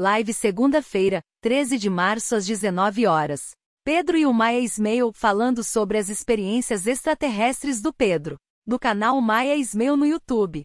Live segunda-feira, 13 de março às 19 horas. Pedro e o Maia Ismail falando sobre as experiências extraterrestres do Pedro. Do canal Maia Ismail no YouTube.